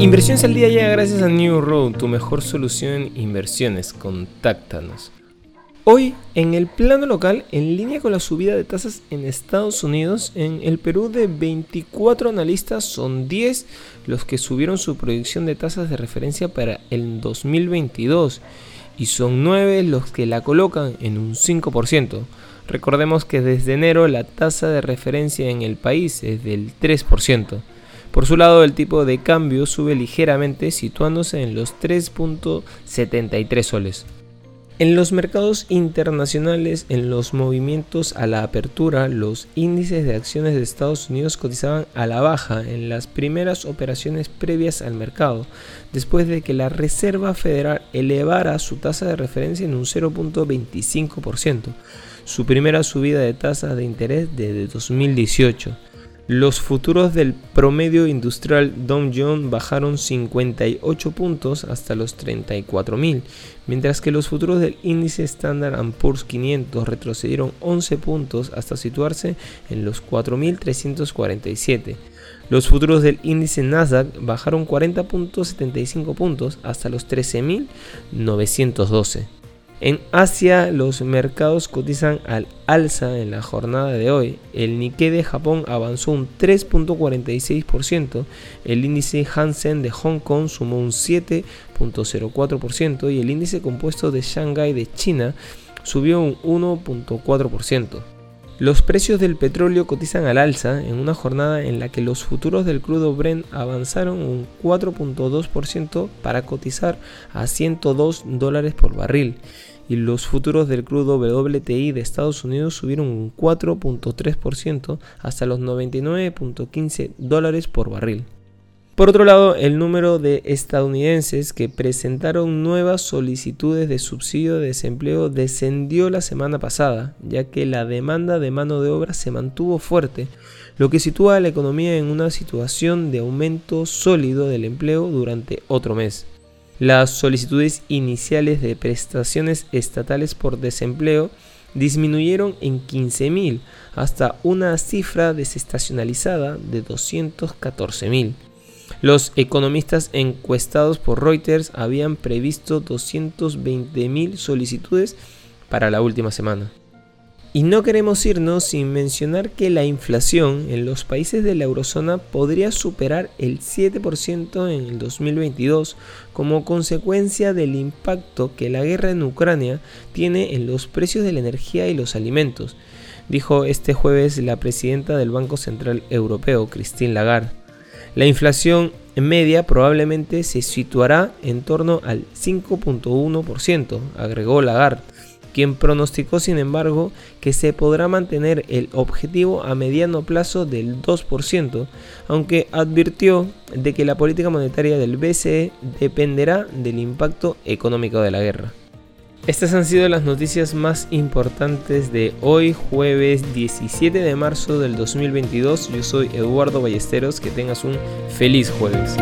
Inversiones al día llega gracias a New Road, tu mejor solución en inversiones. Contáctanos. Hoy, en el plano local, en línea con la subida de tasas en Estados Unidos, en el Perú de 24 analistas son 10 los que subieron su proyección de tasas de referencia para el 2022 y son 9 los que la colocan en un 5%. Recordemos que desde enero la tasa de referencia en el país es del 3%. Por su lado, el tipo de cambio sube ligeramente situándose en los 3.73 soles. En los mercados internacionales, en los movimientos a la apertura, los índices de acciones de Estados Unidos cotizaban a la baja en las primeras operaciones previas al mercado, después de que la Reserva Federal elevara su tasa de referencia en un 0.25%, su primera subida de tasa de interés desde 2018. Los futuros del promedio industrial Dow Jones bajaron 58 puntos hasta los 34.000, mientras que los futuros del índice Standard Poor's 500 retrocedieron 11 puntos hasta situarse en los 4.347. Los futuros del índice Nasdaq bajaron 40.75 puntos hasta los 13.912. En Asia los mercados cotizan al alza en la jornada de hoy. El Nikkei de Japón avanzó un 3.46%, el índice Hansen de Hong Kong sumó un 7.04% y el índice compuesto de Shanghai de China subió un 1.4%. Los precios del petróleo cotizan al alza en una jornada en la que los futuros del crudo Brent avanzaron un 4.2% para cotizar a 102 dólares por barril y los futuros del crudo WTI de Estados Unidos subieron un 4.3% hasta los 99.15 dólares por barril. Por otro lado, el número de estadounidenses que presentaron nuevas solicitudes de subsidio de desempleo descendió la semana pasada, ya que la demanda de mano de obra se mantuvo fuerte, lo que sitúa a la economía en una situación de aumento sólido del empleo durante otro mes. Las solicitudes iniciales de prestaciones estatales por desempleo disminuyeron en 15.000 hasta una cifra desestacionalizada de 214.000. Los economistas encuestados por Reuters habían previsto 220.000 solicitudes para la última semana. Y no queremos irnos sin mencionar que la inflación en los países de la eurozona podría superar el 7% en el 2022 como consecuencia del impacto que la guerra en Ucrania tiene en los precios de la energía y los alimentos, dijo este jueves la presidenta del Banco Central Europeo, Christine Lagarde. La inflación media probablemente se situará en torno al 5.1%, agregó Lagarde quien pronosticó sin embargo que se podrá mantener el objetivo a mediano plazo del 2%, aunque advirtió de que la política monetaria del BCE dependerá del impacto económico de la guerra. Estas han sido las noticias más importantes de hoy, jueves 17 de marzo del 2022. Yo soy Eduardo Ballesteros, que tengas un feliz jueves.